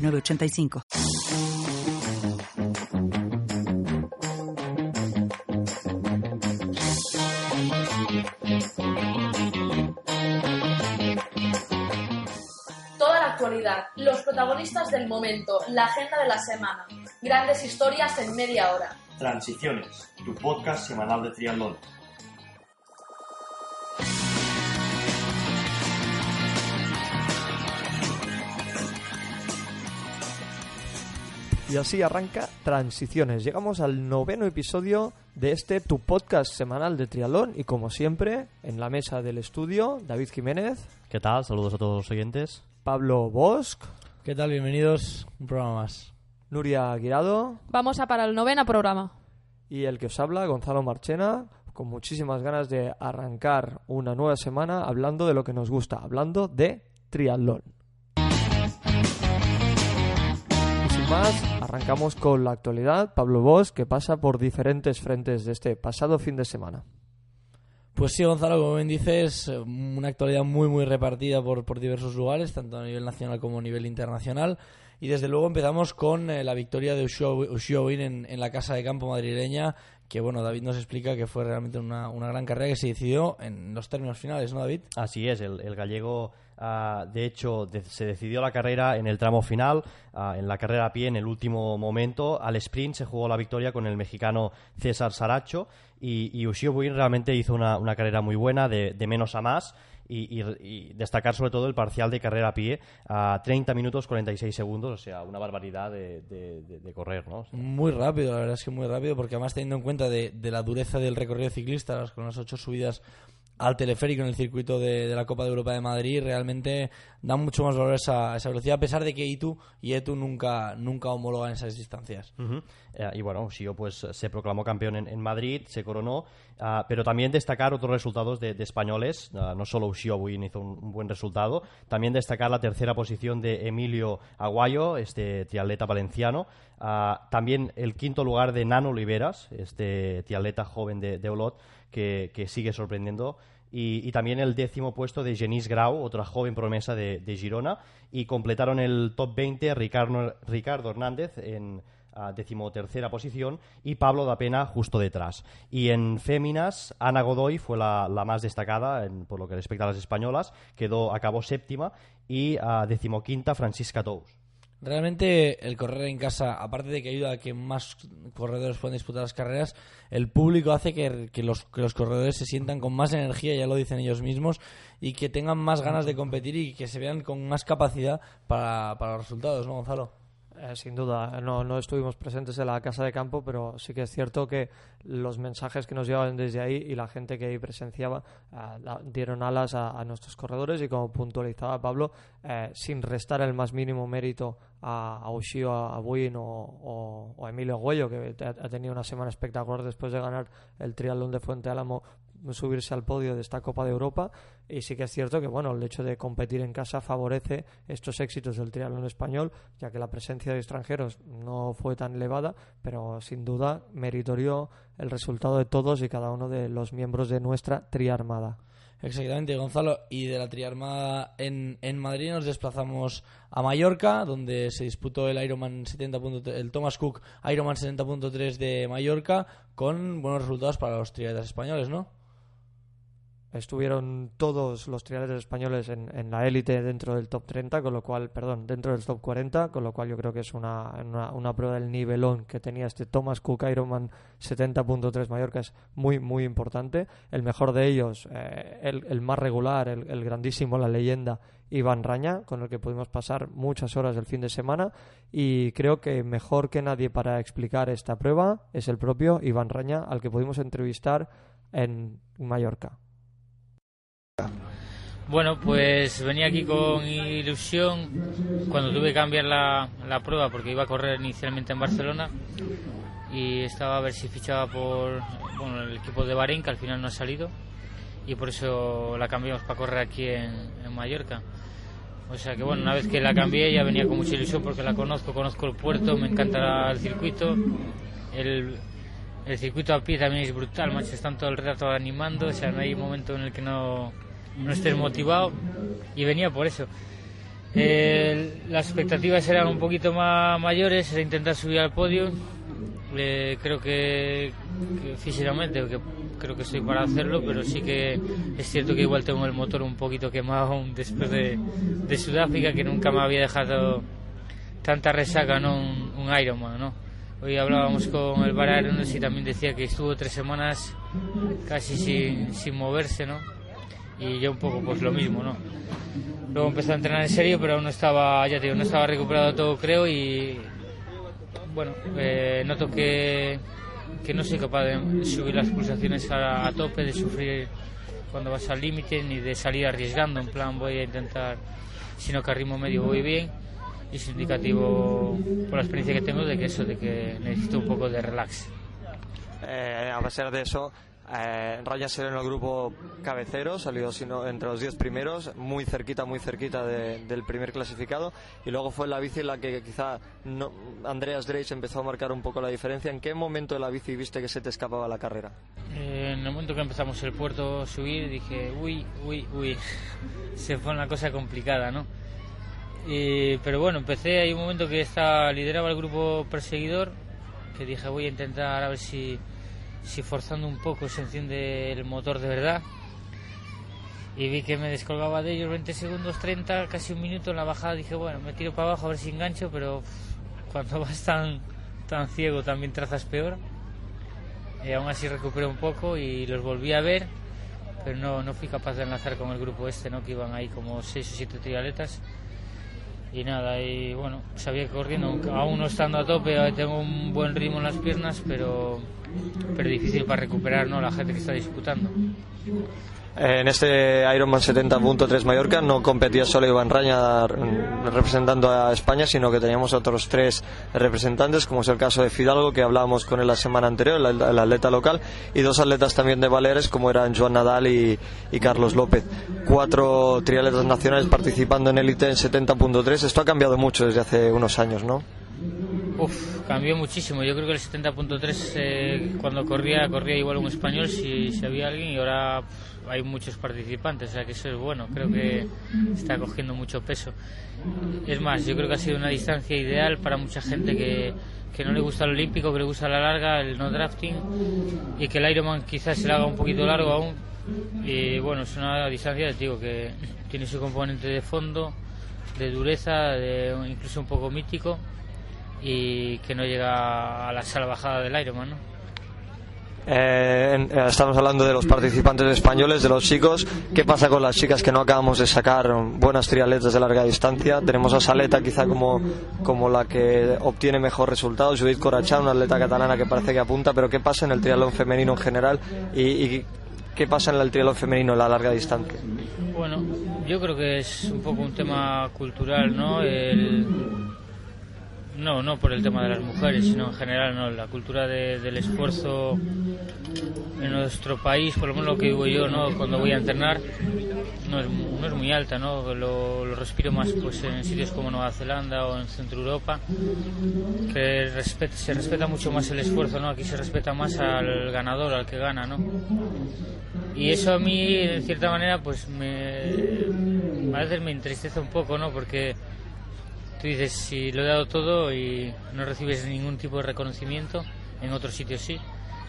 985. Toda la actualidad, los protagonistas del momento, la agenda de la semana, grandes historias en media hora. Transiciones, tu podcast semanal de triatlón. Y así arranca Transiciones. Llegamos al noveno episodio de este tu podcast semanal de triatlón y como siempre, en la mesa del estudio, David Jiménez. ¿Qué tal? Saludos a todos los oyentes. Pablo Bosch. ¿Qué tal? Bienvenidos. Un programa más. Nuria Guirado. Vamos a para el noveno programa. Y el que os habla, Gonzalo Marchena, con muchísimas ganas de arrancar una nueva semana hablando de lo que nos gusta, hablando de triatlón. Más, arrancamos con la actualidad. Pablo Bosch, que pasa por diferentes frentes de este pasado fin de semana. Pues sí, Gonzalo, como bien dices, una actualidad muy, muy repartida por, por diversos lugares, tanto a nivel nacional como a nivel internacional. Y desde luego empezamos con eh, la victoria de Ushio en, en, la casa de campo madrileña, que bueno, David nos explica que fue realmente una, una gran carrera que se decidió en los términos finales, ¿no, David? Así es, el, el gallego Ah, de hecho, se decidió la carrera en el tramo final, ah, en la carrera a pie, en el último momento. Al sprint se jugó la victoria con el mexicano César Saracho y, y Ushio Buin realmente hizo una, carrera muy buena, de, menos a más. Y, destacar sobre todo el parcial de carrera a pie a 30 minutos 46 segundos, o sea, una barbaridad de, correr, ¿no? muy rápido, la verdad es que muy rápido, porque además teniendo en cuenta de, la dureza del recorrido ciclista, con las ocho subidas al teleférico en el circuito de, la Copa de Europa de Madrid realmente da mucho más valor a esa, esa velocidad, a pesar de que Itu y Etu nunca, nunca homologan esas distancias. Eh, y bueno, Sio pues se proclamó campeón en, Madrid, se coronó, ah, pero también destacar otros resultados de, españoles, ah, no solo Ushio Buin hizo un, buen resultado, también destacar la tercera posición de Emilio Aguayo, este triatleta valenciano, ah, también el quinto lugar de Nano Oliveras, este triatleta joven de, de Olot, que, sigue sorprendiendo. Y, también el décimo puesto de Genís Grau, otra joven promesa de, Girona. Y completaron el top 20 Ricardo, Ricardo Hernández en decimotercera posición y Pablo da Pena justo detrás. Y en féminas, Ana Godoy fue la, más destacada por lo que respecta a las españolas, quedó, acabó séptima y a decimoquinta Francisca Tous. Realmente el correr en casa, aparte de que ayuda a que más corredores puedan disputar las carreras, el público hace que, los, que los corredores se sientan con más energía, ya lo dicen ellos mismos, y que tengan más ganas de competir y que se vean con más capacidad para, para los resultados, ¿no, Gonzalo? Eh, sin duda, no, no estuvimos presentes en la casa de campo, pero sí que es cierto que los mensajes que nos llevaban desde ahí y la gente que ahí presenciaba eh, dieron alas a, nuestros corredores y como puntualizaba Pablo, eh, sin restar el más mínimo mérito a, a Ushio, a, Buin o, a Emilio Güello, que ha, tenido una semana espectacular después de ganar el triatlón de Fuente Álamo subirse al podio de esta Copa de Europa y sí que es cierto que bueno el hecho de competir en casa favorece estos éxitos del triatlón español ya que la presencia de extranjeros no fue tan elevada pero sin duda meritorio el resultado de todos y cada uno de los miembros de nuestra triarmada Exactamente, Gonzalo. Y de la triarmada en, en Madrid nos desplazamos a Mallorca, donde se disputó el Ironman 70. el Thomas Cook Ironman 70.3 de Mallorca, con buenos resultados para los triatletas españoles, ¿no? Estuvieron todos los triatletas españoles en, en la élite dentro del top 30, con lo cual, perdón, dentro del top 40, con lo cual yo creo que es una, una, prueba del nivelón que tenía este Thomas Cook Ironman 70.3 Mallorca es muy, muy importante. El mejor de ellos, eh, el, el, más regular, el, el, grandísimo, la leyenda, Iván Raña, con el que pudimos pasar muchas horas el fin de semana y creo que mejor que nadie para explicar esta prueba es el propio Iván Raña, al que pudimos entrevistar en Mallorca. Bueno, pues venía aquí con ilusión cuando tuve que cambiar la, la prueba porque iba a correr inicialmente en Barcelona y estaba a ver si fichaba por bueno, el equipo de Bahrein que al final no ha salido y por eso la cambiamos para correr aquí en, Mallorca. O sea que bueno, una vez que la cambié ya venía con mucha ilusión porque la conozco, conozco el puerto, me encanta el circuito. El, el circuito a pie también es brutal, macho, están todo el rato animando, o sea, no hay momento en el que no, no estés motivado y venía por eso. Las expectativas eran un poquito más mayores, era intentar subir al podio. Eh, creo que, que físicamente, creo que estoy para hacerlo, pero sí que es cierto que igual tengo el motor un poquito quemado después de, Sudáfrica, que nunca me había dejado tanta resaca, ¿no? Un, un Ironman, ¿no? Hoy hablábamos con el Bar y también decía que estuvo tres semanas casi sin, sin moverse, ¿no? Y yo un poco pues lo mismo, ¿no? Luego empezó a entrenar en serio, pero aún no estaba, ya te digo, no estaba recuperado todo creo y bueno, eh, noto que, que no soy capaz de subir las pulsaciones a, a tope, de sufrir cuando vas al límite, ni de salir arriesgando, en plan voy a intentar, sino que a ritmo medio voy bien y es indicativo por la experiencia que tengo de que eso, de que necesito un poco de relax. Eh, a pesar de eso, eh, Ryan ser en el grupo cabecero, salió sino, entre los 10 primeros, muy cerquita, muy cerquita de- del primer clasificado. Y luego fue la bici la que quizá Andreas Dreis empezó a marcar un poco la diferencia. ¿En qué momento de la bici viste que se te escapaba la carrera? Eh, en el momento que empezamos el puerto a subir dije, uy, uy, uy, se fue una cosa complicada, ¿no? Y- pero bueno, empecé, hay un momento que estaba, lideraba el grupo perseguidor, que dije, voy a intentar a ver si, si forzando un poco se enciende el motor de verdad. Y vi que me descolgaba de ellos 20 segundos, 30, casi un minuto en la bajada. Dije, bueno, me tiro para abajo a ver si engancho, pero cuando vas tan, tan ciego también trazas peor. Y aún así recuperé un poco y los volví a ver, pero no, no fui capaz de enlazar con el grupo este, ¿no? que iban ahí como 6 o 7 trialetas. Y nada, y bueno, sabía que corriendo, aún no estando a tope, eh, tengo un buen ritmo en las piernas, pero, pero difícil para recuperar ¿no? la gente que está disputando. En este Ironman 70.3 Mallorca no competía solo Iván Raña representando a España, sino que teníamos otros tres representantes, como es el caso de Fidalgo, que hablábamos con él la semana anterior, el, atleta local, y dos atletas también de Baleares, como eran Joan Nadal y, y Carlos López. Cuatro triatletas nacionales participando en élite en 70.3. Esto ha cambiado mucho desde hace unos años, ¿no? Uf, cambió muchísimo. Yo creo que el 70.3 eh, cuando corría, corría igual un español si, si había alguien y ahora hay muchos participantes, o sea que eso es bueno. Creo que está cogiendo mucho peso. Es más, yo creo que ha sido una distancia ideal para mucha gente que, que no le gusta el olímpico, que le gusta la larga, el no drafting y que el Ironman quizás se le haga un poquito largo aún. Y bueno, es una distancia, digo, que tiene su componente de fondo, de dureza, de incluso un poco mítico y que no llega a la salvajada del Ironman, ¿no? Eh, eh, estamos hablando de los participantes españoles, de los chicos. ¿Qué pasa con las chicas que no acabamos de sacar buenas triatletas de larga distancia? Tenemos a Saleta quizá como, como la que obtiene mejor resultado, Judith Corachá, una atleta catalana que parece que apunta, pero ¿qué pasa en el triatlón femenino en general? ¿Y, y qué pasa en el triatlón femenino en la larga distancia? Bueno, yo creo que es un poco un tema cultural, ¿no? El... No, no por el tema de las mujeres, sino en general, ¿no? La cultura de- del esfuerzo en nuestro país, por lo menos lo que digo yo, ¿no? Cuando voy a entrenar, no es, no es muy alta, ¿no? Lo, lo respiro más pues en sitios como Nueva Zelanda o en Centro Europa, que respet- se respeta mucho más el esfuerzo, ¿no? Aquí se respeta más al ganador, al que gana, ¿no? Y eso a mí, de cierta manera, pues me. A veces me entristece un poco, ¿no? Porque tú dices, si lo he dado todo y no recibes ningún tipo de reconocimiento, en otros sitios sí.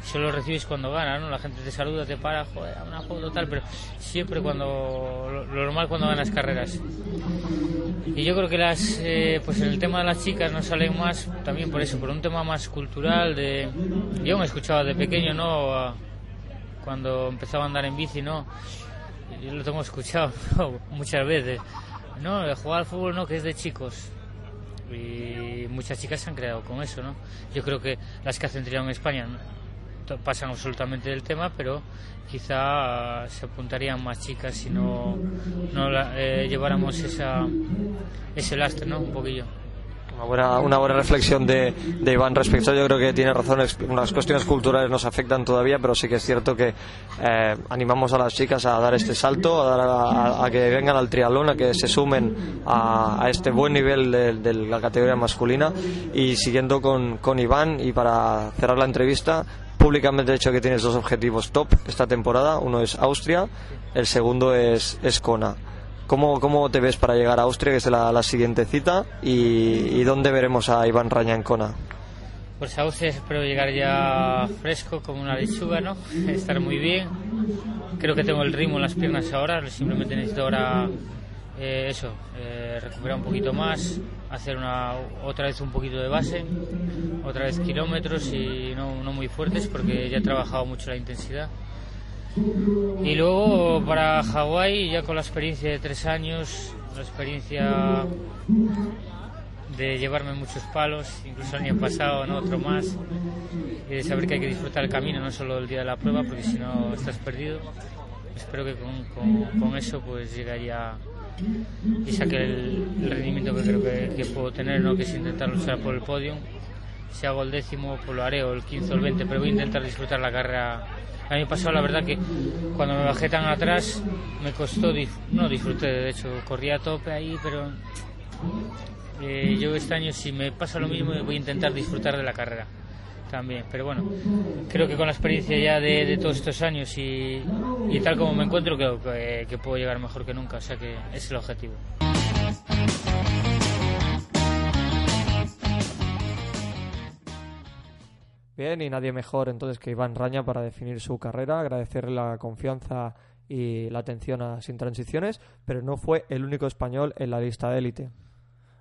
Solo recibes cuando gana, ¿no? La gente te saluda, te para, joder, una foto, tal, pero siempre cuando. Lo, normal cuando ganas carreras. Y yo creo que las, eh, pues en el tema de las chicas no salen más, también por eso, por un tema más cultural. de Yo me escuchaba de pequeño, ¿no? Cuando empezaba a andar en bici, ¿no? Yo lo tengo escuchado muchas veces. No, de jugar al fútbol no, que es de chicos. Y muchas chicas se han creado con eso, ¿no? Yo creo que las que hacen triatlón en España pasan absolutamente del tema, pero quizá se apuntarían más chicas si no, no la- eh, lleváramos esa, ese lastre, ¿no? Un poquillo. Una buena, reflexión de, de Iván respecto. Yo creo que tiene razón. Unas cuestiones culturales nos afectan todavía, pero sí que es cierto que eh, animamos a las chicas a dar este salto, a, dar a- que vengan al triatlón, a que se sumen a, este buen nivel de, la categoría masculina. Y siguiendo con, con Iván, y para cerrar la entrevista, públicamente he dicho que tienes dos objetivos top esta temporada. Uno es Austria, el segundo es, es Kona. ¿Cómo, ¿Cómo te ves para llegar a Austria, que es la, la siguiente cita? Y, y dónde veremos a Iván Raña en Kona? Pues a Austria espero llegar ya fresco como una lechuga, ¿no? Estar muy bien. Creo que tengo el ritmo en las piernas ahora, simplemente necesito ahora eh, eso, eh, recuperar un poquito más, hacer una, otra vez un poquito de base, otra vez kilómetros y no, no muy fuertes porque ya he trabajado mucho la intensidad. Y luego para Hawái, ya con la experiencia de tres años, la experiencia de llevarme muchos palos, incluso el año pasado, ¿no? otro más, y de saber que hay que disfrutar el camino, no solo el día de la prueba, porque si no estás perdido. Espero que con, con- con eso pues llegaría y saque el, el rendimiento que creo que, que puedo tener, ¿no? que es intentar luchar por el podio. Si hago el décimo, pues lo haré, o el 15 o el 20, pero voy a intentar disfrutar la carrera. El año pasado, la verdad que cuando me bajé tan atrás, me costó, dif- no disfruté, de hecho, corría a tope ahí, pero eh, yo este año, si me pasa lo mismo, voy a intentar disfrutar de la carrera también. Pero bueno, creo que con la experiencia ya de, de todos estos años y, tal como me encuentro, creo que, puedo llegar mejor que nunca. O sea que es el objetivo. Y nadie mejor entonces que Iván Raña para definir su carrera, agradecerle la confianza y la atención a Sin Transiciones, pero no fue el único español en la lista de élite.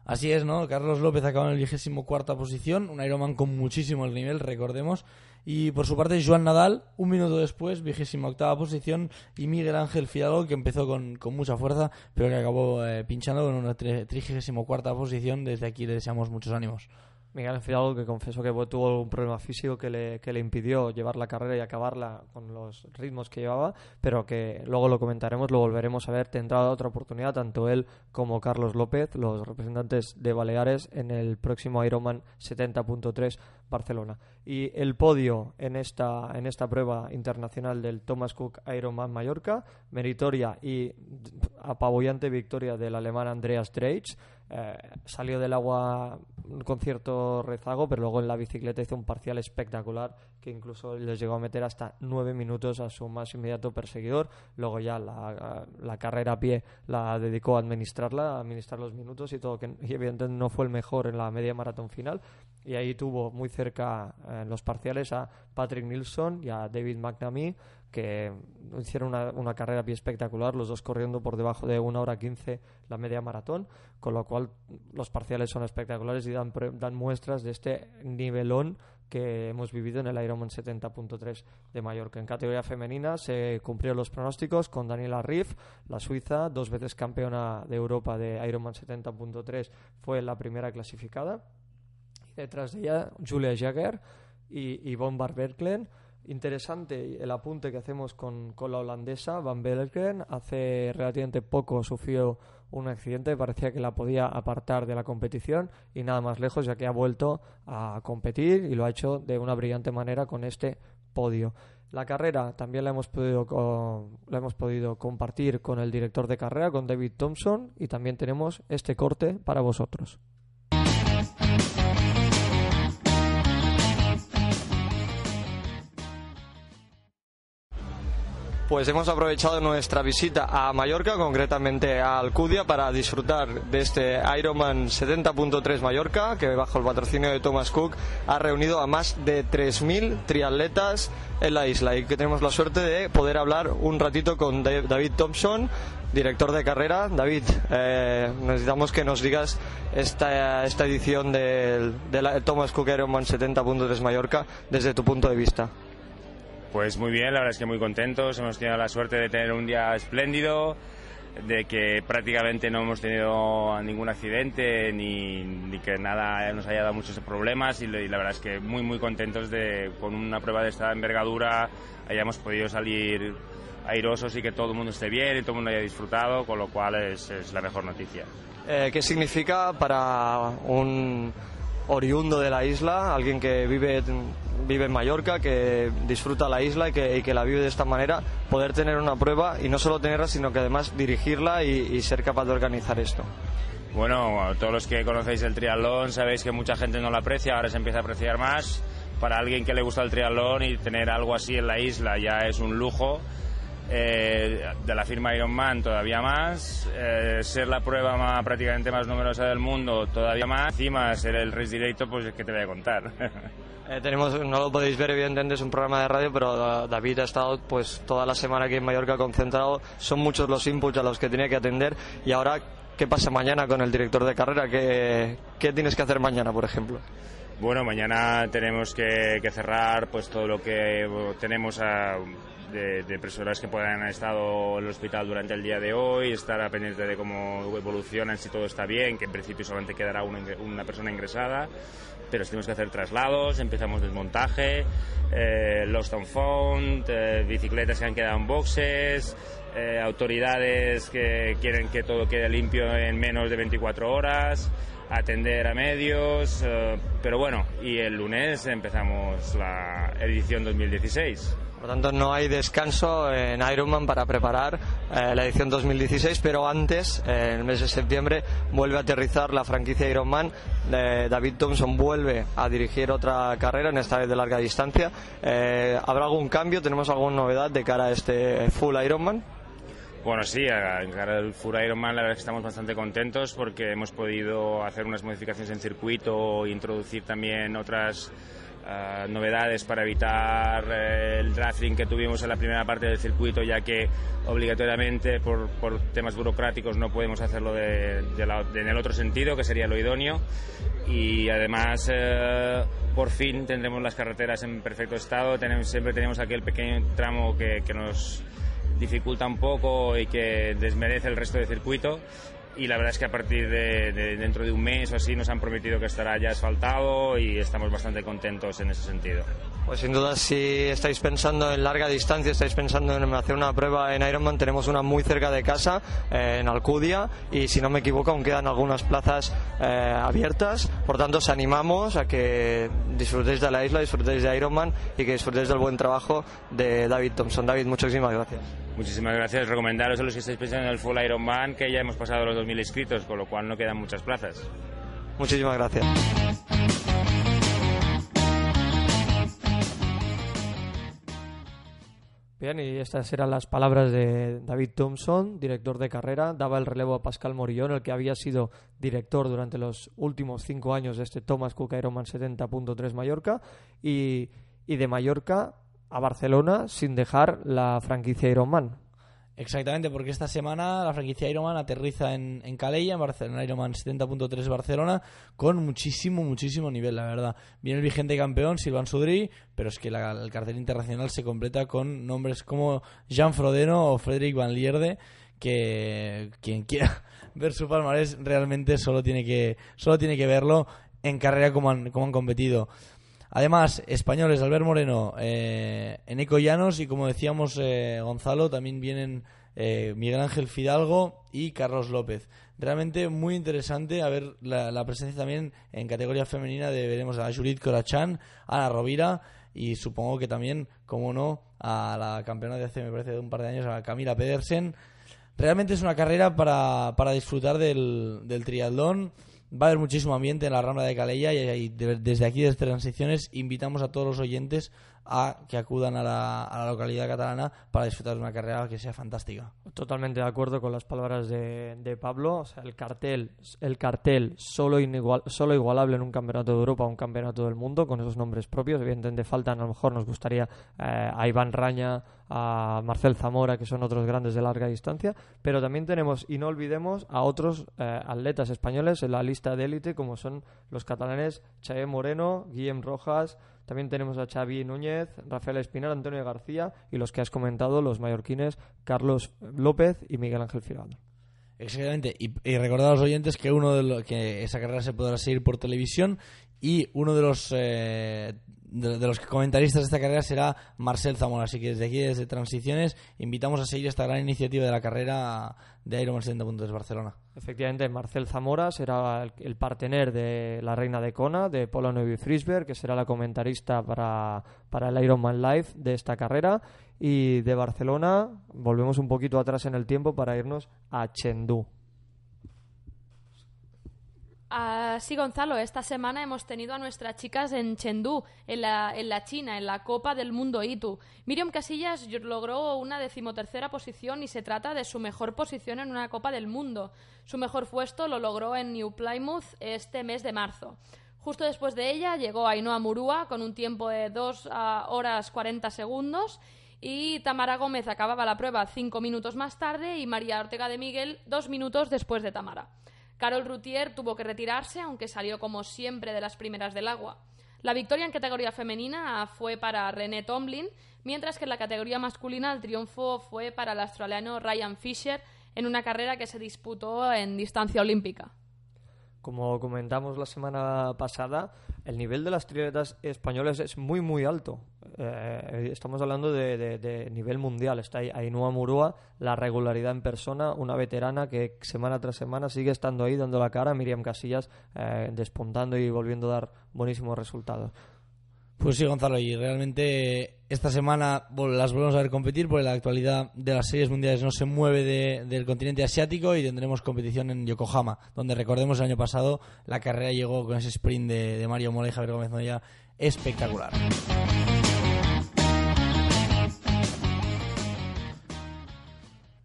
Así es, ¿no? Carlos López acaba en el vigésimo cuarta posición, un Ironman con muchísimo el nivel, recordemos. Y por su parte, Joan Nadal, un minuto después, vigésima octava posición. Y Miguel Ángel Fidalgo, que empezó con, con mucha fuerza, pero que acabó eh, pinchando con una tri- trigésimo cuarta posición. Desde aquí le deseamos muchos ánimos. Miguel Fidalgo que confesó que tuvo un problema físico que le, que le impidió llevar la carrera y acabarla con los ritmos que llevaba, pero que luego lo comentaremos, lo volveremos a ver, tendrá otra oportunidad tanto él como Carlos López, los representantes de Baleares, en el próximo Ironman 70.3 Barcelona. Y el podio en esta, en esta prueba internacional del Thomas Cook Ironman Mallorca, meritoria y apabullante victoria del alemán Andreas Dreitsch, eh, salió del agua con cierto rezago, pero luego en la bicicleta hizo un parcial espectacular que incluso les llegó a meter hasta nueve minutos a su más inmediato perseguidor. Luego ya la, la carrera a pie la dedicó a administrarla, a administrar los minutos y todo, que evidentemente no fue el mejor en la media maratón final. Y ahí tuvo muy cerca eh, en los parciales a Patrick Nilsson y a David McNamee, que hicieron una, una, carrera espectacular, los dos corriendo por debajo de una hora 15 la media maratón, con lo cual los parciales son espectaculares y dan, dan muestras de este nivelón que hemos vivido en el Ironman 70.3 de Mallorca. En categoría femenina se cumplieron los pronósticos con Daniela Riff, la suiza, dos veces campeona de Europa de Ironman 70.3, fue la primera clasificada. Y detrás de ella, Julia Jagger y Yvonne Barberklen. Interesante el apunte que hacemos con, con la holandesa Van Belgren. Hace relativamente poco sufrió un accidente, parecía que la podía apartar de la competición y nada más lejos, ya que ha vuelto a competir y lo ha hecho de una brillante manera con este podio. La carrera también la hemos podido, la hemos podido compartir con el director de carrera, con David Thompson, y también tenemos este corte para vosotros. Pues hemos aprovechado nuestra visita a Mallorca, concretamente a Alcudia, para disfrutar de este Ironman 70.3 Mallorca, que bajo el patrocinio de Thomas Cook ha reunido a más de 3.000 triatletas en la isla y que tenemos la suerte de poder hablar un ratito con David Thompson, director de carrera. David, eh, necesitamos que nos digas esta, esta edición del, del Thomas Cook Ironman 70.3 Mallorca desde tu punto de vista. Pues muy bien, la verdad es que muy contentos. Hemos tenido la suerte de tener un día espléndido. de que prácticamente no hemos tenido ningún accidente ni, que nada nos haya dado muchos problemas y, la verdad es que muy muy contentos de con una prueba de esta envergadura hayamos podido salir airosos y que todo el mundo esté bien y todo el mundo haya disfrutado, con lo cual es, es la mejor noticia. Eh, ¿Qué significa para un oriundo de la isla, alguien que vive, vive en Mallorca, que disfruta la isla y que, la vive de esta manera, poder tener una prueba y no solo tenerla, sino que además dirigirla y, y ser capaz de organizar esto? Bueno, todos los que conocéis el triatlón sabéis que mucha gente no lo aprecia, ahora se empieza a apreciar más. Para alguien que le gusta el triatlón y tener algo así en la isla ya es un lujo. Eh, de la firma Ironman todavía más, eh, ser la prueba más, prácticamente más numerosa del mundo todavía más, encima ser el race directo, pues es que te voy a contar. Eh, tenemos, no lo podéis ver evidentemente, es un programa de radio, pero David ha estado pues toda la semana aquí en Mallorca concentrado, son muchos los inputs a los que tenía que atender y ahora, ¿qué pasa mañana con el director de carrera? ¿Qué, qué tienes que hacer mañana, por ejemplo? Bueno, mañana tenemos que, que cerrar pues todo lo que tenemos a de, personas que puedan haber estado en el hospital durante el día de hoy, estar pendiente de cómo evolucionan, si todo está bien, que en principio solamente quedará una, una persona ingresada, pero tenemos que hacer traslados, empezamos desmontaje, eh, lost and found, eh, bicicletas que han quedado en boxes, eh, autoridades que quieren que todo quede limpio en menos de 24 horas atender a medios, uh, pero bueno, y el lunes empezamos la edición 2016. Por lo tanto, no hay descanso en Ironman para preparar eh, la edición 2016, pero antes, eh, en el mes de septiembre, vuelve a aterrizar la franquicia Ironman. Eh, David Thompson vuelve a dirigir otra carrera, en esta vez de larga distancia. ¿Habrá algún cambio? ¿Tenemos alguna novedad de cara a este full Ironman? Bueno, sí, en cara al Full Ironman la verdad que estamos bastante contentos porque hemos podido hacer unas modificaciones en circuito introducir también otras uh, novedades para evitar uh, el drafting que tuvimos en la primera parte del circuito, ya que obligatoriamente por, por temas burocráticos no podemos hacerlo de, la, en el otro sentido, que sería lo idóneo. Y además, uh, por fin tendremos las carreteras en perfecto estado. Tenemos, siempre tenemos aquel pequeño tramo que, que nos dificulta un poco y que desmerece el resto del circuito y la verdad es que a partir de, de, dentro de un mes o así nos han prometido que estará ya asfaltado y estamos bastante contentos en ese sentido. Pues sin duda si estáis pensando en larga distancia, estáis pensando en hacer una prueba en Ironman, tenemos una muy cerca de casa, eh, en Alcudia, y si no me equivoco aún quedan algunas plazas eh, abiertas, por tanto os animamos a que disfrutéis de la isla, disfrutéis de Ironman y que disfrutéis del buen trabajo de David Thompson. David, muchísimas gracias. Muchísimas gracias. Recomendaros a los que estáis pensando en el Full Ironman que ya hemos pasado los 2.000 inscritos, con lo cual no quedan muchas plazas. Muchísimas gracias. Bien, y estas eran las palabras de David Thompson, director de carrera. Daba el relevo a Pascal Morillón, el que había sido director durante los últimos cinco años de este Thomas Cook Ironman 70.3 Mallorca. Y, y de Mallorca a Barcelona sin dejar la franquicia Ironman. Exactamente, porque esta semana la franquicia Ironman aterriza en, en Calella, en Barcelona, Ironman 70.3 Barcelona, con muchísimo, muchísimo nivel, la verdad. Viene el vigente campeón, Silvan Sudri, pero es que la, el cartel internacional se completa con nombres como Jean Frodeno o Frederic Van Lierde, que quien quiera ver su palmarés realmente solo tiene que, solo tiene que verlo en carrera como han, como han competido. Además, españoles, Albert Moreno, eh, Eneco Llanos y como decíamos eh, Gonzalo, también vienen eh, Miguel Ángel Fidalgo y Carlos López. Realmente muy interesante a ver la, presencia también en categoría femenina de veremos a Juliet Corachán, Ana Rovira y supongo que también, como no, a la campeona de hace, me parece, de un par de años, a Camila Pedersen. Realmente es una carrera para, para disfrutar del, del triatlón va a haber muchísimo ambiente en la Rambla de Calella y, y de, desde aquí, desde Transiciones, invitamos a todos los oyentes que acudan a la, a la, localidad catalana para disfrutar de una carrera que sea fantástica. Totalmente de acuerdo con las palabras de, de Pablo. El cartel, el cartel solo, inigual, solo igualable en un campeonato de Europa un campeonato del mundo con esos nombres propios. Evidentemente faltan, a lo mejor nos gustaría eh, a Iván Raña, a Marcel Zamora, que son otros grandes de larga distancia, pero también tenemos, y no olvidemos, a otros eh, atletas españoles en la lista de élite, como son los catalanes Chaé Moreno, Guillem Rojas, También tenemos a Xavi Núñez, Rafael Espinar, Antonio García y los que has comentado, los mallorquines Carlos López y Miguel Ángel Firado. Exactamente. Y, y recordad a los oyentes que uno de lo, que esa carrera se podrá seguir por televisión y uno de los eh, de, los comentaristas de esta carrera será Marcel Zamora. Así que desde aquí, desde Transiciones, invitamos a seguir esta gran iniciativa de la carrera de Ironman 70.3 Barcelona. Efectivamente, Marcel Zamora será el, el partener de la reina de Kona, de Paula Novi Frisberg, que será la comentarista para, para el Ironman Live de esta carrera. Y de Barcelona volvemos un poquito atrás en el tiempo para irnos a Chengdu. Ah, sí, Gonzalo, esta semana hemos tenido a nuestras chicas en Chengdu, en la, en la China, en la Copa del Mundo ITU. Miriam Casillas logró una decimotercera posición y se trata de su mejor posición en una Copa del Mundo. Su mejor puesto lo logró en New Plymouth este mes de marzo. Justo después de ella llegó Ainhoa Murúa con un tiempo de 2 horas 40 segundos y Tamara Gómez acababa la prueba cinco minutos más tarde y María Ortega de Miguel dos minutos después de Tamara. Carol Routier tuvo que retirarse, aunque salió como siempre de las primeras del agua. La victoria en categoría femenina fue para René Tomlin, mientras que en la categoría masculina el triunfo fue para el australiano Ryan Fisher en una carrera que se disputó en distancia olímpica. Como comentamos la semana pasada, el nivel de las triatletas españoles es muy, muy alto. Eh, estamos hablando de, de, de, nivel mundial. Está Ainhoa Murúa, la regularidad en persona, una veterana que semana tras semana sigue estando ahí dando la cara. Miriam Casillas eh, despuntando y volviendo a dar buenísimos resultados. Pues sí, Gonzalo, y realmente esta semana las volvemos a ver competir porque la actualidad de las series mundiales no se mueve de, del continente asiático y tendremos competición en Yokohama, donde recordemos el año pasado la carrera llegó con ese sprint de, de Mario Mola y Javier Gómez Noya espectacular.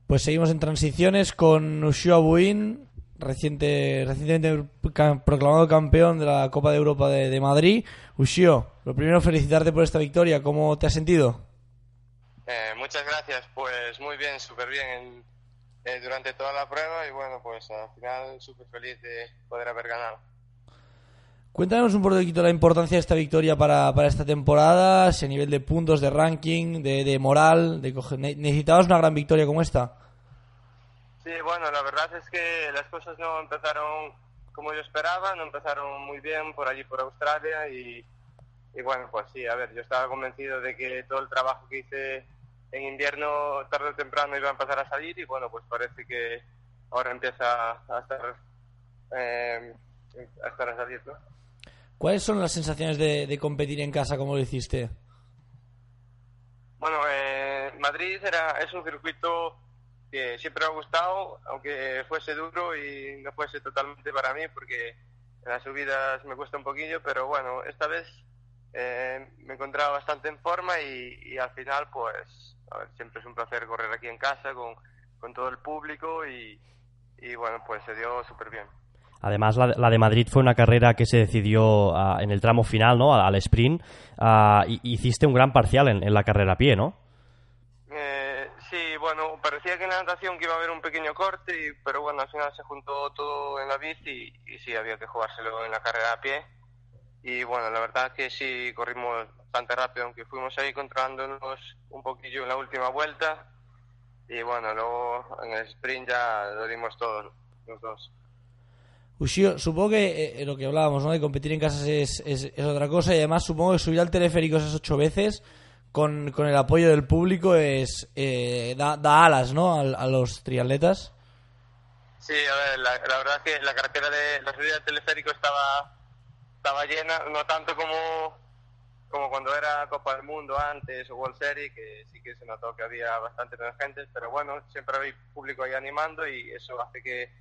Pues seguimos en transiciones con Ushua Buin, reciente, recientemente proclamado campeón de la Copa de Europa de, Madrid. Ushio, lo primero felicitarte por esta victoria. ¿Cómo te has sentido? Eh, muchas gracias. Pues muy bien, súper bien en, eh, durante toda la prueba y bueno, pues al final súper feliz de poder haber ganado. Cuéntanos un poquito la importancia de esta victoria para, para esta temporada, ese nivel de puntos, de ranking, de, de moral. De coger... ¿Necesitabas una gran victoria como esta? Sí, bueno, la verdad es que las cosas no empezaron como yo esperaba, no empezaron muy bien por allí, por Australia y, y bueno, pues sí, a ver, yo estaba convencido de que todo el trabajo que hice en invierno, tarde o temprano, iba a empezar a salir y bueno, pues parece que ahora empieza a estar, eh, a, estar a salir, ¿no? ¿Cuáles son las sensaciones de, de competir en casa como lo hiciste? Bueno, eh, Madrid era, es un circuito que siempre me ha gustado, aunque fuese duro y no fuese totalmente para mí, porque en las subidas me cuesta un poquillo, pero bueno, esta vez eh, me he encontrado bastante en forma y, y al final, pues, a ver, siempre es un placer correr aquí en casa con, con todo el público y, y bueno, pues se dio súper bien. Además, la, la, de Madrid fue una carrera que se decidió uh, en el tramo final, ¿no? Al sprint. Uh, y, hiciste un gran parcial en, la carrera a pie, ¿no? Eh, sí, bueno, parecía que en la natación que iba a haber un pequeño corte, pero bueno, al final se juntó todo en la bici y, sí, había que jugárselo en la carrera a pie. Y bueno, la verdad que sí corrimos bastante rápido, aunque fuimos ahí controlándonos un poquillo en la última vuelta. Y bueno, luego en el sprint ya lo dimos todos, los dos. Ushio, supongo que eh, lo que hablábamos, ¿no? De competir en casas es, es, es, otra cosa y además supongo que subir al teleférico esas ocho veces con, con el apoyo del público es eh, da, da, alas, ¿no? A, a, los triatletas. Sí, a ver, la, la, verdad es que la carretera de la subida del teleférico estaba estaba llena, no tanto como como cuando era Copa del Mundo antes o World Series, que sí que se notó que había bastante menos gente, pero bueno, siempre hay público ahí animando y eso hace que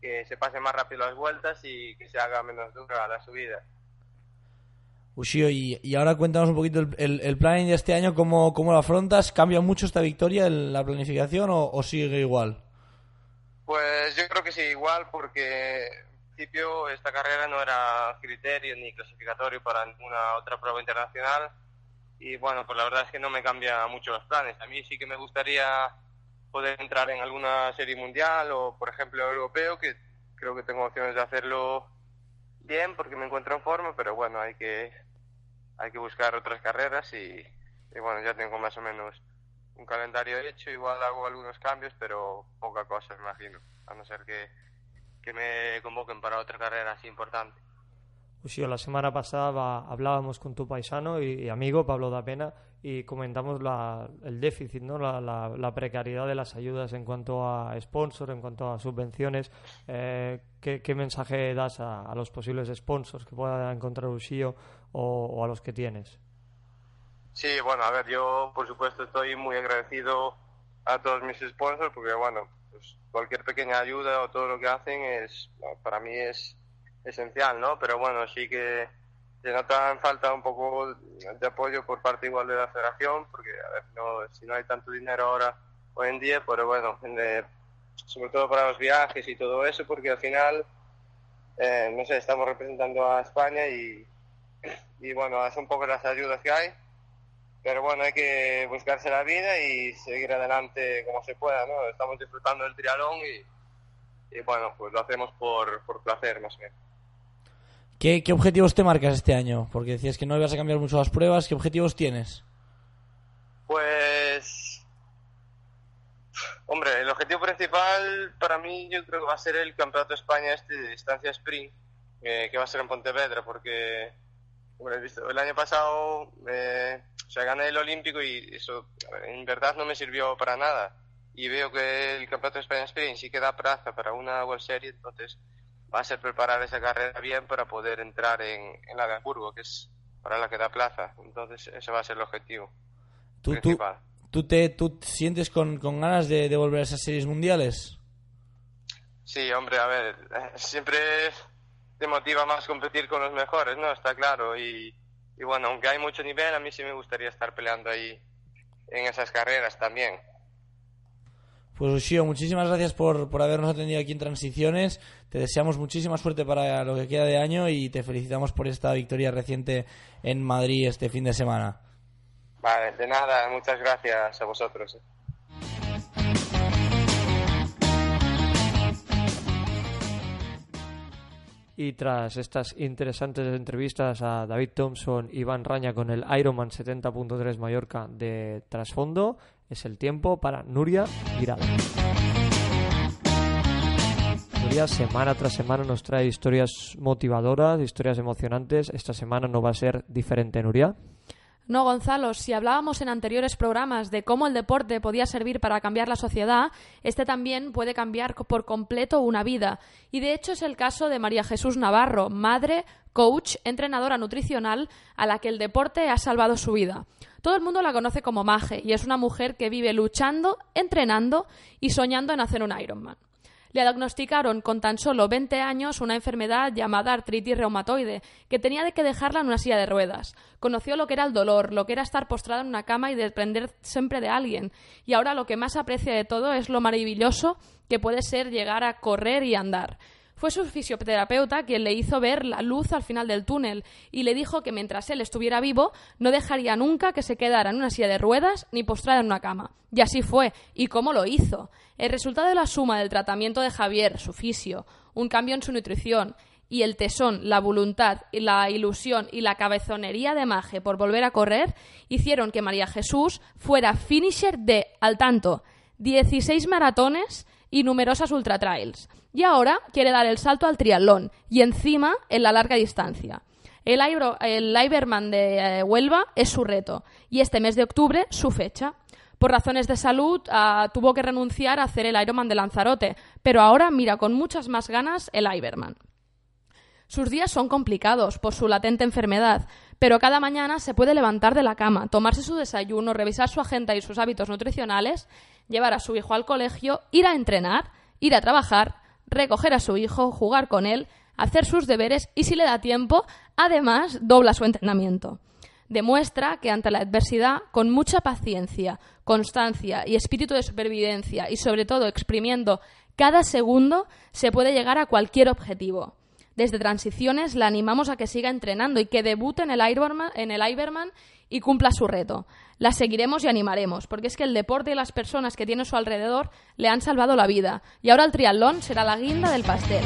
que se pase más rápido las vueltas y que se haga menos dura la subida. Ushio, y, y, ahora cuéntanos un poquito el, el, el, planning de este año, ¿cómo, cómo lo afrontas? ¿Cambia mucho esta victoria en la planificación o, o, sigue igual? Pues yo creo que sigue igual porque en principio esta carrera no era criterio ni clasificatorio para ninguna otra prueba internacional y bueno, pues la verdad es que no me cambia mucho los planes. A mí sí que me gustaría poder entrar en alguna serie mundial o, por ejemplo, europeo, que creo que tengo opciones de hacerlo bien porque me encuentro en forma, pero bueno, hay que hay que buscar otras carreras y, bueno, ya tengo más o menos un calendario hecho, igual hago algunos cambios, pero poca cosa, imagino, a no ser que, que me convoquen para otra carrera así importante. Pues la semana pasada hablábamos con tu paisano y, amigo Pablo da Pena y comentamos la, el déficit, ¿no? La, la, precariedad de las ayudas en cuanto a sponsors, en cuanto a subvenciones. Eh, ¿qué, ¿qué, mensaje das a, a, los posibles sponsors que pueda encontrar Ushio o, o a los que tienes? Sí, bueno, a ver, yo por supuesto estoy muy agradecido a todos mis sponsors porque, bueno, pues cualquier pequeña ayuda o todo lo que hacen es, para mí es esencial, ¿no? Pero bueno, sí que se nota falta un poco de apoyo por parte igual de la federación, porque a ver, no, si no hay tanto dinero ahora hoy en día, pero bueno, sobre todo para los viajes y todo eso, porque al final, eh, no sé, estamos representando a España y, y bueno, son un poco las ayudas que hay, pero bueno, hay que buscarse la vida y seguir adelante como se pueda, ¿no? Estamos disfrutando del triatlón y, bueno, pues lo hacemos por, por placer más bien. ¿Qué, objetivos te marcas este año? Porque decías que no ibas a cambiar mucho las pruebas. ¿Qué objetivos tienes? Pues. Hombre, el objetivo principal para mí yo creo que va a ser el Campeonato de España este de distancia sprint, eh, que va a ser en Pontevedra, porque visto, el año pasado eh, o sea, gané el Olímpico y eso en verdad no me sirvió para nada. Y veo que el Campeonato de España Sprint sí que da plaza para una World Series, entonces va a ser preparar esa carrera bien para poder entrar en, la de Hamburgo, que es para la que da plaza. Entonces, ese va a ser el objetivo. ¿Tú, principal. tú, te, tú sientes con, ganas de, volver a esas series mundiales? Sí, hombre, a ver, siempre te motiva más competir con los mejores, ¿no? Está claro. Y, y bueno, aunque hay mucho nivel, a mí sí me gustaría estar peleando ahí en esas carreras también. Pues Ushio, muchísimas gracias por, por habernos atendido aquí en Transiciones. Te deseamos muchísima suerte para lo que queda de año y te felicitamos por esta victoria reciente en Madrid este fin de semana. Vale, de nada, muchas gracias a vosotros. Y tras estas interesantes entrevistas a David Thompson y Iván Raña con el Ironman 70.3 Mallorca de trasfondo, es el tiempo para Nuria Girado. Nuria, semana tras semana nos trae historias motivadoras, historias emocionantes. Esta semana no va a ser diferente, Nuria. No, Gonzalo, si hablábamos en anteriores programas de cómo el deporte podía servir para cambiar la sociedad, este también puede cambiar por completo una vida. Y de hecho es el caso de María Jesús Navarro, madre, coach, entrenadora nutricional, a la que el deporte ha salvado su vida. Todo el mundo la conoce como Maje y es una mujer que vive luchando, entrenando y soñando en hacer un Ironman. Le diagnosticaron con tan solo 20 años una enfermedad llamada artritis reumatoide, que tenía que dejarla en una silla de ruedas. Conoció lo que era el dolor, lo que era estar postrada en una cama y depender siempre de alguien. Y ahora lo que más aprecia de todo es lo maravilloso que puede ser llegar a correr y andar. Fue su fisioterapeuta quien le hizo ver la luz al final del túnel y le dijo que mientras él estuviera vivo no dejaría nunca que se quedara en una silla de ruedas ni postrada en una cama. Y así fue. ¿Y cómo lo hizo? El resultado de la suma del tratamiento de Javier, su fisio, un cambio en su nutrición, y el tesón, la voluntad, la ilusión y la cabezonería de Maje por volver a correr hicieron que María Jesús fuera finisher de, al tanto, 16 maratones y numerosas ultra trails. Y ahora quiere dar el salto al triatlón y encima en la larga distancia. El, el Iberman de eh, Huelva es su reto y este mes de octubre su fecha. Por razones de salud ah, tuvo que renunciar a hacer el Ironman de Lanzarote, pero ahora mira con muchas más ganas el Iberman. Sus días son complicados por su latente enfermedad, pero cada mañana se puede levantar de la cama, tomarse su desayuno, revisar su agenda y sus hábitos nutricionales, llevar a su hijo al colegio, ir a entrenar, ir a trabajar, recoger a su hijo, jugar con él, hacer sus deberes y si le da tiempo, además dobla su entrenamiento. Demuestra que ante la adversidad, con mucha paciencia, constancia y espíritu de supervivencia y sobre todo exprimiendo cada segundo, se puede llegar a cualquier objetivo desde Transiciones la animamos a que siga entrenando y que debute en el Ironman, en el Iberman y cumpla su reto. La seguiremos y animaremos, porque es que el deporte y las personas que tiene a su alrededor le han salvado la vida. Y ahora el triatlón será la guinda del pastel.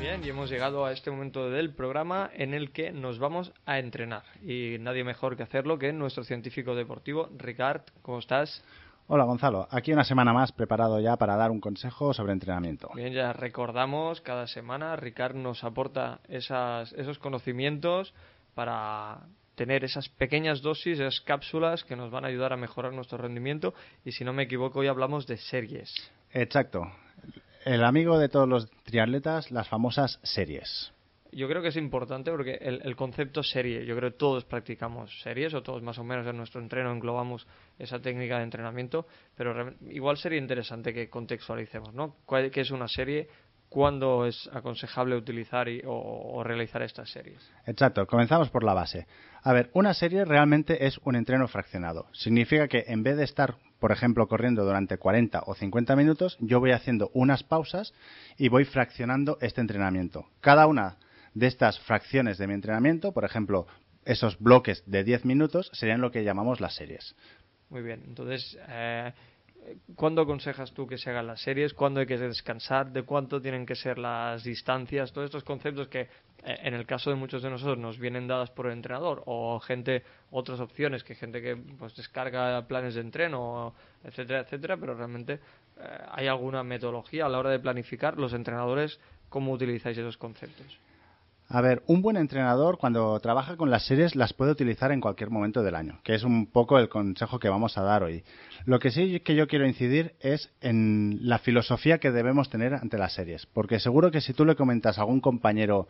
Bien, y hemos llegado a este momento del programa en el que nos vamos a entrenar. Y nadie mejor que hacerlo que nuestro científico deportivo, Ricard. ¿Cómo estás? Hola Gonzalo, aquí una semana más preparado ya para dar un consejo sobre entrenamiento. Bien, ya recordamos cada semana, Ricard nos aporta esas, esos conocimientos para tener esas pequeñas dosis, esas cápsulas que nos van a ayudar a mejorar nuestro rendimiento. Y si no me equivoco, hoy hablamos de series. Exacto. El amigo de todos los triatletas, las famosas series. Yo creo que es importante porque el, el, concepto serie, yo creo que todos practicamos series o todos más o menos en nuestro entreno englobamos esa técnica de entrenamiento, pero igual sería interesante que contextualicemos, ¿no? ¿Qué es una serie? ¿Cuándo es aconsejable utilizar y, o, o, realizar estas series? Exacto, comenzamos por la base. A ver, una serie realmente es un entreno fraccionado. Significa que en vez de estar, por ejemplo, corriendo durante 40 o 50 minutos, yo voy haciendo unas pausas y voy fraccionando este entrenamiento. Cada una de estas fracciones de mi entrenamiento, por ejemplo, esos bloques de 10 minutos, serían lo que llamamos las series. Muy bien, entonces, eh, ¿cuándo aconsejas tú que se hagan las series? ¿Cuándo hay que descansar? ¿De cuánto tienen que ser las distancias? Todos estos conceptos que, eh, en el caso de muchos de nosotros, nos vienen dadas por el entrenador o gente, otras opciones, que gente que pues descarga planes de entreno, etcétera, etcétera, pero realmente eh, hay alguna metodología a la hora de planificar los entrenadores, ¿cómo utilizáis esos conceptos? A ver, un buen entrenador cuando trabaja con las series las puede utilizar en cualquier momento del año, que es un poco el consejo que vamos a dar hoy. Lo que sí que yo quiero incidir es en la filosofía que debemos tener ante las series, porque seguro que si tú le comentas a algún compañero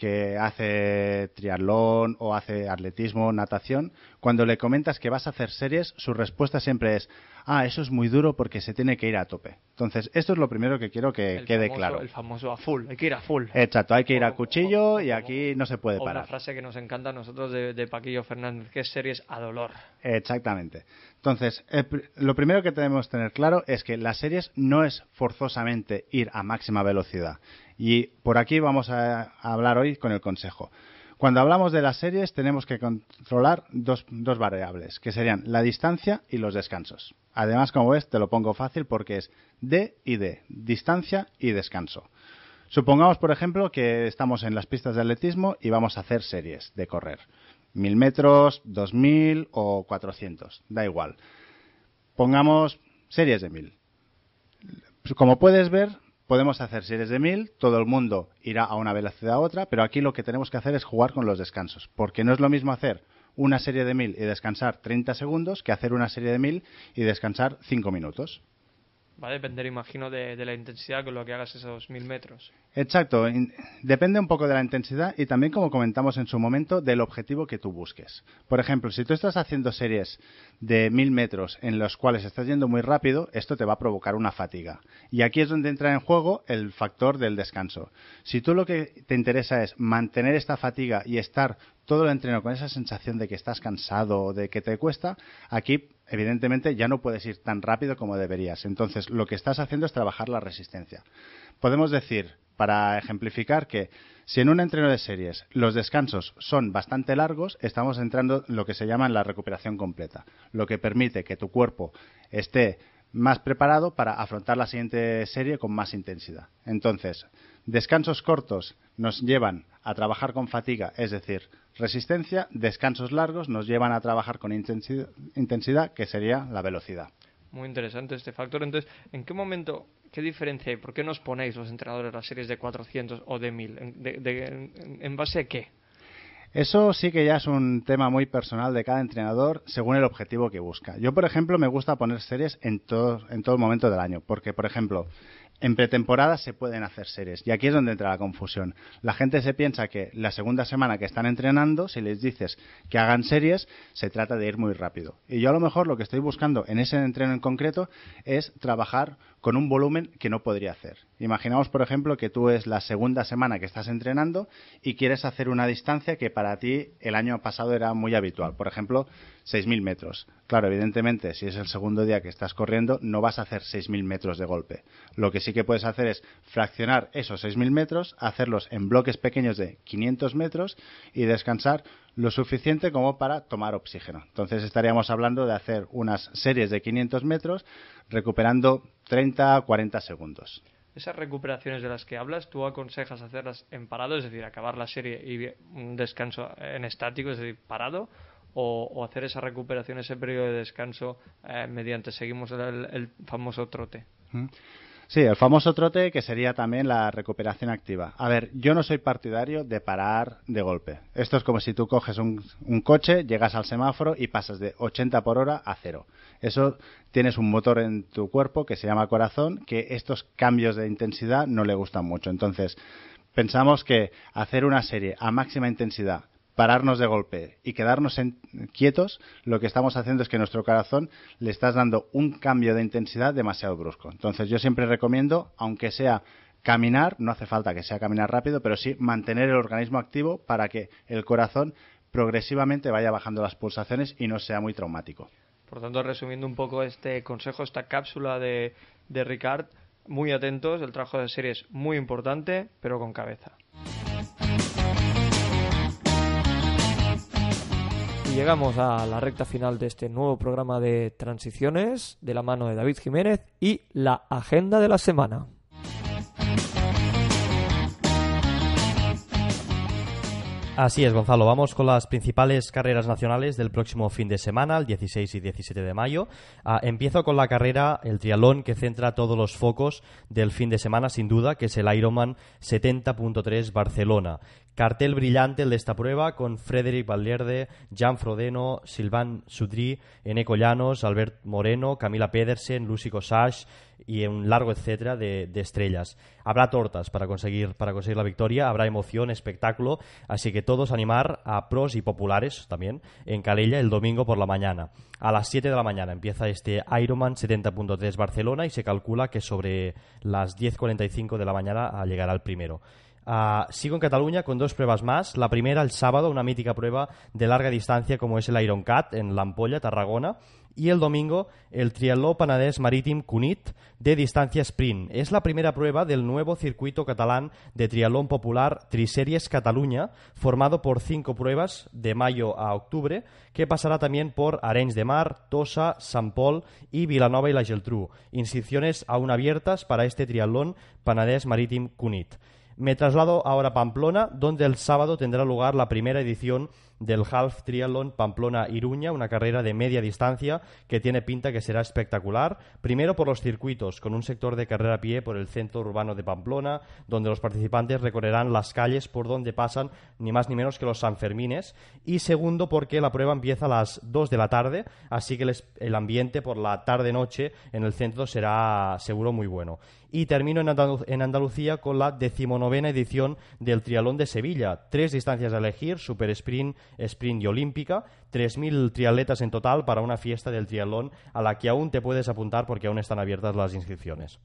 que hace triatlón o hace atletismo, natación, cuando le comentas que vas a hacer series, su respuesta siempre es, ah, eso es muy duro porque se tiene que ir a tope. Entonces, esto es lo primero que quiero que el quede famoso, claro. El famoso a full, hay que ir a full. Exacto, hay que ir a cuchillo y aquí no se puede o parar. Una frase que nos encanta a nosotros de, de Paquillo Fernández, que es series a dolor. Exactamente. Entonces, lo primero que tenemos que tener claro es que las series no es forzosamente ir a máxima velocidad. Y por aquí vamos a hablar hoy con el consejo. Cuando hablamos de las series tenemos que controlar dos, dos, variables, que serían la distancia y los descansos. Además, como ves, te lo pongo fácil porque es D y D, distancia y descanso. Supongamos, por ejemplo, que estamos en las pistas de atletismo y vamos a hacer series de correr. Mil metros, dos mil o cuatrocientos, da igual. Pongamos series de mil. Como puedes ver, podemos hacer series de 1000, todo el mundo irá a una velocidad a otra, pero aquí lo que tenemos que hacer es jugar con los descansos, porque no es lo mismo hacer una serie de 1000 y descansar 30 segundos que hacer una serie de 1000 y descansar 5 minutos. Va a depender, imagino, de, de, la intensidad con lo que hagas esos 1000 metros. Exacto, depende un poco de la intensidad y también, como comentamos en su momento, del objetivo que tú busques. Por ejemplo, si tú estás haciendo series de 1000 metros en los cuales estás yendo muy rápido, esto te va a provocar una fatiga. Y aquí es donde entra en juego el factor del descanso. Si tú lo que te interesa es mantener esta fatiga y estar todo el entreno con esa sensación de que estás cansado o de que te cuesta, aquí evidentemente ya no puedes ir tan rápido como deberías. Entonces, lo que estás haciendo es trabajar la resistencia. Podemos decir, para ejemplificar, que si en un entreno de series los descansos son bastante largos, estamos entrando en lo que se llama la recuperación completa, lo que permite que tu cuerpo esté más preparado para afrontar la siguiente serie con más intensidad. Entonces, descansos cortos nos llevan a trabajar con fatiga, es decir, resistencia, descansos largos nos llevan a trabajar con intensidad, que sería la velocidad. Muy interesante este factor. Entonces, ¿en qué momento, qué diferencia hay? ¿Por qué nos ponéis los entrenadores las series de 400 o de 1000? ¿De, de, en, ¿En base a qué? Eso sí que ya es un tema muy personal de cada entrenador según el objetivo que busca. Yo, por ejemplo, me gusta poner series en todo, en todo momento del año, porque, por ejemplo, en pretemporada se pueden hacer series y aquí es donde entra la confusión. La gente se piensa que la segunda semana que están entrenando, si les dices que hagan series, se trata de ir muy rápido. Y yo a lo mejor lo que estoy buscando en ese entreno en concreto es trabajar con un volumen que no podría hacer. Imaginamos, por ejemplo, que tú es la segunda semana que estás entrenando y quieres hacer una distancia que para ti el año pasado era muy habitual. Por ejemplo, 6.000 metros. Claro, evidentemente, si es el segundo día que estás corriendo, no vas a hacer 6.000 metros de golpe. Lo que sí que puedes hacer es fraccionar esos 6.000 metros, hacerlos en bloques pequeños de 500 metros y descansar lo suficiente como para tomar oxígeno. Entonces estaríamos hablando de hacer unas series de 500 metros recuperando 30 40 segundos. esas recuperaciones de las que hablas, ¿tú aconsejas hacerlas en parado, es decir, acabar la serie y un descanso en estático, es decir, parado? O, hacer esa recuperación, ese periodo de descanso eh, mediante, seguimos el, famoso trote? Sí, el famoso trote que sería también la recuperación activa. A ver, yo no soy partidario de parar de golpe. Esto es como si tú coges un, coche, llegas al semáforo y pasas de 80 por hora a cero. Eso tienes un motor en tu cuerpo que se llama corazón, que estos cambios de intensidad no le gustan mucho. Entonces, pensamos que hacer una serie a máxima intensidad pararnos de golpe y quedarnos quietos, lo que estamos haciendo es que nuestro corazón le estás dando un cambio de intensidad demasiado brusco. Entonces yo siempre recomiendo, aunque sea caminar, no hace falta que sea caminar rápido, pero sí mantener el organismo activo para que el corazón progresivamente vaya bajando las pulsaciones y no sea muy traumático. Por tanto, resumiendo un poco este consejo, esta cápsula de, de Ricard, muy atentos, el trabajo de serie es muy importante, pero con cabeza. Y llegamos a la recta final de este nuevo programa de transiciones de la mano de David Jiménez y la agenda de la semana. Así es, Gonzalo. Vamos con las principales carreras nacionales del próximo fin de semana, el 16 y 17 de mayo. Ah, empiezo con la carrera, el triatlón, que centra todos los focos del fin de semana, sin duda, que es el Ironman 70.3 Barcelona. Cartel brillante el de esta prueba con Frederic Valverde, Jan Frodeno, Silvan Sudri, Eneco Llanos, Albert Moreno, Camila Pedersen, Lucy Cosage y un largo etcétera de, estrellas. Habrá tortas para conseguir, para conseguir la victoria, habrá emoción, espectáculo, así que todos animar a pros y populares también en Calella el domingo por la mañana. A las 7 de la mañana empieza este Ironman 70.3 Barcelona y se calcula que sobre las 10.45 de la mañana llegará el primero. Uh, sigo en Cataluña con dos pruebas más. La primera el sábado, una mítica prueba de larga distancia como es el Iron Cat en Lampolla, Tarragona. Y el domingo el Triatló Panadés Marítim Cunit de distancia sprint. Es la primera prueba del nuevo circuito catalán de triatlón popular Triseries Cataluña, formado por cinco pruebas de mayo a octubre, que pasará también por Arenys de Mar, Tosa, San Pol y Vilanova y la Geltrú. Inscripciones aún abiertas para este triatlón Panadés Marítim Cunit. Me traslado ahora a Pamplona, donde el sábado tendrá lugar la primera edición del Half Triathlon Pamplona-Iruña, una carrera de media distancia que tiene pinta que será espectacular. Primero por los circuitos, con un sector de carrera a pie por el centro urbano de Pamplona, donde los participantes recorrerán las calles por donde pasan ni más ni menos que los Sanfermines. Y segundo porque la prueba empieza a las 2 de la tarde, así que el, ambiente por la tarde-noche en el centro será seguro muy bueno. Y termino en, Andalucía con la decimonovena edición del Trialón de Sevilla. Tres distancias a elegir, super sprint, sprint y olímpica, 3.000 triatletas en total para una fiesta del triatlón a la que aún te puedes apuntar porque aún están abiertas las inscripciones.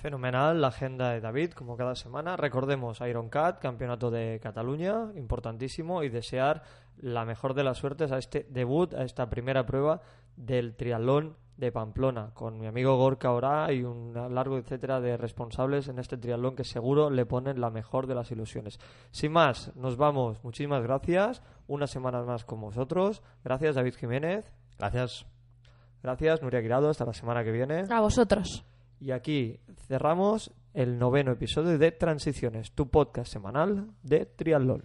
Fenomenal la agenda de David, como cada semana. Recordemos Ironcat, Campeonato de Cataluña, importantísimo, y desear la mejor de las suertes a este debut, a esta primera prueba del triatlón de Pamplona, con mi amigo Gorka Ora y un largo etcétera de responsables en este triatlón que seguro le ponen la mejor de las ilusiones. Sin más, nos vamos. Muchísimas gracias. Una semana más con vosotros. Gracias, David Jiménez. Gracias. Gracias, Nuria Guirado. Hasta la semana que viene. A vosotros. Y aquí cerramos el noveno episodio de Transiciones, tu podcast semanal de triatlón.